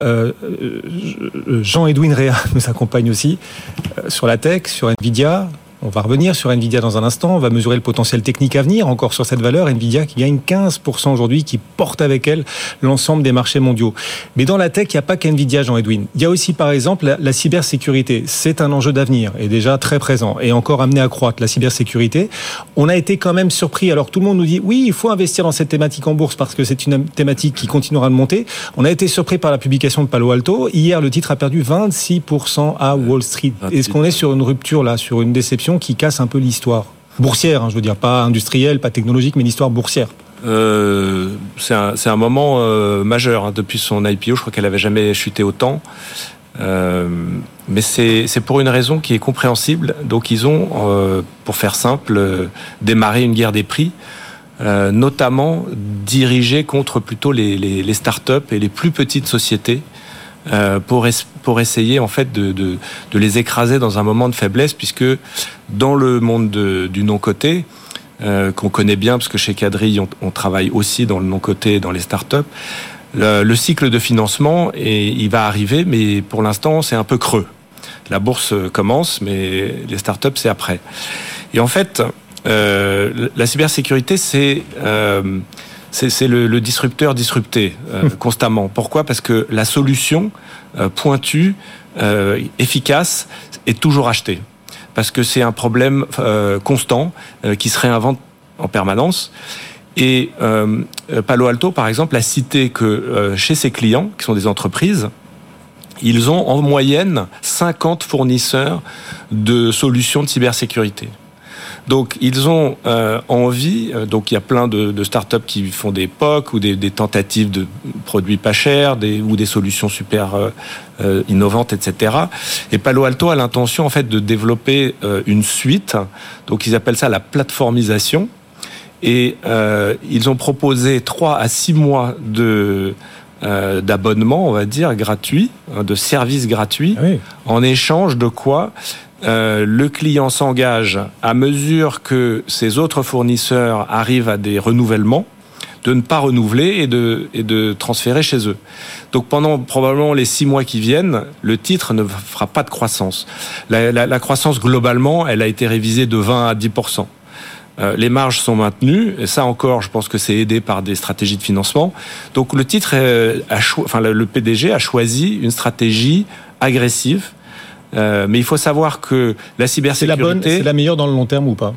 Euh, Jean-Edwin Réa nous accompagne aussi sur la tech, sur Nvidia. On va revenir sur Nvidia dans un instant. On va mesurer le potentiel technique à venir encore sur cette valeur. Nvidia qui gagne 15% aujourd'hui, qui porte avec elle l'ensemble des marchés mondiaux. Mais dans la tech, il n'y a pas qu'Nvidia, Jean-Edwin. Il y a aussi, par exemple, la, cybersécurité. C'est un enjeu d'avenir et déjà très présent et encore amené à croître. La cybersécurité. On a été quand même surpris. Alors tout le monde nous dit oui, il faut investir dans cette thématique en bourse parce que c'est une thématique qui continuera de monter. On a été surpris par la publication de Palo Alto. Hier, le titre a perdu 26% à Wall Street. Est-ce qu'on est sur une rupture là, sur une déception? Qui casse un peu l'histoire boursière, hein, je veux dire, pas industrielle, pas technologique, mais l'histoire boursière. Euh, c'est un, moment euh, majeur hein. depuis son IPO. Je crois qu'elle avait jamais chuté autant. Euh, mais c'est pour une raison qui est compréhensible. Donc ils ont, pour faire simple, démarré une guerre des prix, notamment dirigée contre plutôt les, les, les startups et les plus petites sociétés euh, pour, pour essayer en fait de, de, de, les écraser dans un moment de faiblesse, puisque dans le monde du non-coté, euh, qu'on connaît bien, parce que chez Cadry, on, on travaille aussi dans le non-coté, dans les startups, le, le cycle de financement, et il va arriver, mais pour l'instant, c'est un peu creux. La bourse commence, mais les startups, c'est après. Et en fait, euh, la cybersécurité, c'est... Euh, c'est le, disrupteur disrupté euh, hum. constamment. Pourquoi? Parce que la solution euh, pointue, euh, efficace, est toujours achetée. Parce que c'est un problème constant qui se réinvente en permanence. Et Palo Alto, par exemple, a cité que chez ses clients, qui sont des entreprises, ils ont en moyenne 50 fournisseurs de solutions de cybersécurité. Donc ils ont euh, envie, euh, donc il y a plein de, de startups qui font des POC ou des, des, tentatives de produits pas chers des, ou des solutions super euh, innovantes, etc. Et Palo Alto a l'intention en fait de développer une suite, donc ils appellent ça la plateformisation. Et ils ont proposé trois à six mois de d'abonnement, on va dire, gratuit, hein, de services gratuits, ah en échange de quoi euh, le client s'engage à mesure que ses autres fournisseurs arrivent à des renouvellements de ne pas renouveler et de, et de transférer chez eux. Donc pendant probablement les six mois qui viennent, le titre ne fera pas de croissance. La, la, la croissance globalement, elle a été révisée de 20 à 10 euh, les marges sont maintenues, et ça encore, je pense que c'est aidé par des stratégies de financement. Donc le titre, a enfin le PDG a choisi une stratégie agressive euh, mais il faut savoir que la cybersécurité... C'est la bonne, c'est la meilleure dans le long terme ou pas?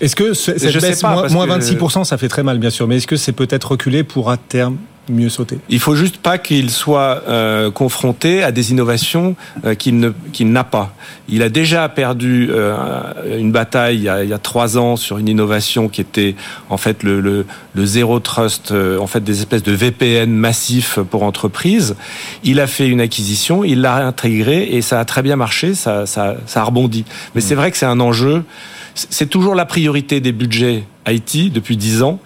Est-ce que cette baisse, moins, 26%, ça fait très mal, bien sûr, mais est-ce que c'est peut-être reculé pour à terme mieux sauter Il faut juste pas qu'il soit euh, confronté à des innovations euh, qu'il qu'il n'a pas. Il a déjà perdu euh, une bataille il y, a, il y, a, trois ans sur une innovation qui était en fait le, le, le zéro trust, euh, en fait des espèces de VPN massifs pour entreprises. Il a fait une acquisition, il l'a intégré et ça a très bien marché, ça, ça, ça a rebondi. Mais mmh. c'est vrai que c'est un enjeu. C'est toujours la priorité des budgets IT depuis dix ans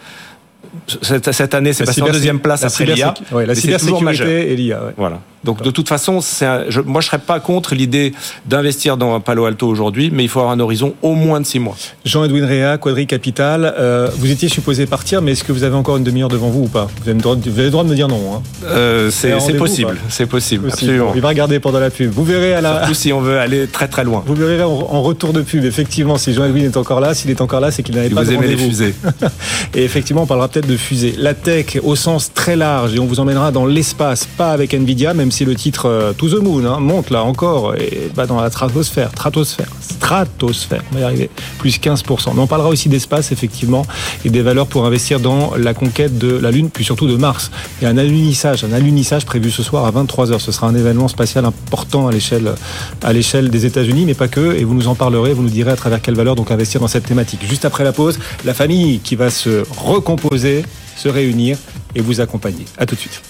cette, cette année, c'est passé en deuxième place après l'IA. Ouais, la cybersécurité et l'IA. Ouais. Voilà. Donc de toute façon, un, je, moi je serais pas contre l'idée d'investir dans un Palo Alto aujourd'hui, mais il faut avoir un horizon au moins de six mois. Jean-Edwin Réa, Quadri Capital, euh, vous étiez supposé partir, mais est-ce que vous avez encore une demi-heure devant vous ou pas? Vous avez, le droit, vous avez le droit de me dire non. Hein. Euh, c'est possible, c'est possible, absolument. Il va regarder pendant la pub. Vous verrez à la. Surtout si on veut aller très très loin. Vous verrez en, en retour de pub, effectivement, si Jean-Edwin est encore là, s'il est encore là, c'est qu'il n'avait pas vous de aimez les fusées. et effectivement, on parlera peut-être de fusées. La tech au sens très large, et on vous emmènera dans l'espace, pas avec Nvidia, même si le titre euh, to the moon, hein, monte là encore, et bah, dans la stratosphère, stratosphère, stratosphère, on va y arriver, plus 15%. Mais on parlera aussi d'espace, effectivement, et des valeurs pour investir dans la conquête de la Lune, puis surtout de Mars. Il y a un alunissage, un alunissage prévu ce soir à 23h. Ce sera un événement spatial important à l'échelle, à l'échelle des États-Unis, mais pas que, et vous nous en parlerez, vous nous direz à travers quelle valeur donc investir dans cette thématique. Juste après la pause, la famille qui va se recomposer, se réunir et vous accompagner. À tout de suite.